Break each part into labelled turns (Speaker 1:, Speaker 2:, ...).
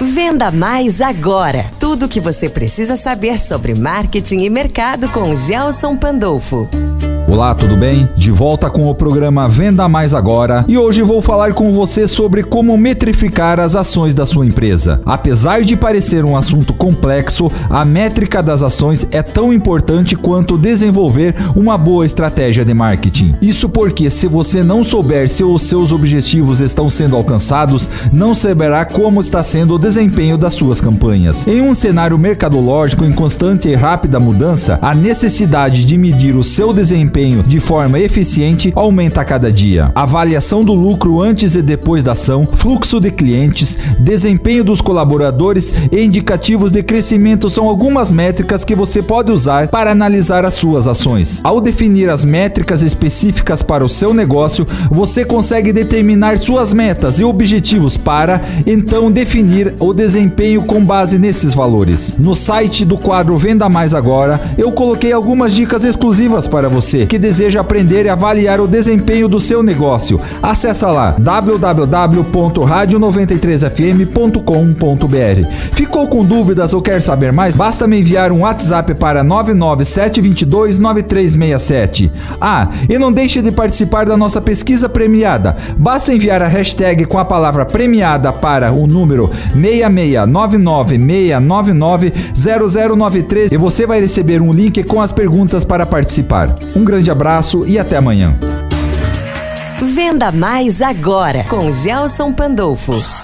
Speaker 1: Venda Mais agora. Tudo o que você precisa saber sobre marketing e mercado com Gelson Pandolfo.
Speaker 2: Olá, tudo bem? De volta com o programa Venda Mais Agora e hoje vou falar com você sobre como metrificar as ações da sua empresa. Apesar de parecer um assunto complexo, a métrica das ações é tão importante quanto desenvolver uma boa estratégia de marketing. Isso porque, se você não souber se os seus objetivos estão sendo alcançados, não saberá como está sendo o desempenho das suas campanhas. Em um cenário mercadológico em constante e rápida mudança, a necessidade de medir o seu desempenho desempenho de forma eficiente aumenta a cada dia. Avaliação do lucro antes e depois da ação, fluxo de clientes, desempenho dos colaboradores e indicativos de crescimento são algumas métricas que você pode usar para analisar as suas ações. Ao definir as métricas específicas para o seu negócio, você consegue determinar suas metas e objetivos para então definir o desempenho com base nesses valores. No site do quadro Venda Mais Agora, eu coloquei algumas dicas exclusivas para você que deseja aprender e avaliar o desempenho do seu negócio. Acesse lá www.radio93fm.com.br. Ficou com dúvidas ou quer saber mais? Basta me enviar um WhatsApp para 997229367. Ah, e não deixe de participar da nossa pesquisa premiada. Basta enviar a hashtag com a palavra premiada para o número 66996990093 e você vai receber um link com as perguntas para participar. Um grande abraço e até amanhã.
Speaker 1: Venda Mais agora com Gelson Pandolfo.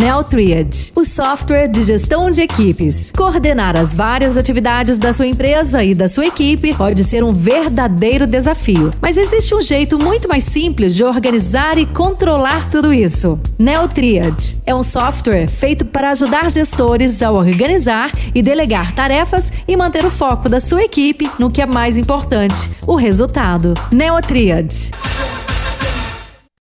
Speaker 3: NeoTriad, o software de gestão de equipes. Coordenar as várias atividades da sua empresa e da sua equipe pode ser um verdadeiro desafio, mas existe um jeito muito mais simples de organizar e controlar tudo isso. NeoTriad é um software feito para ajudar gestores a organizar e delegar tarefas e manter o foco da sua equipe no que é mais importante, o resultado. NeoTriad.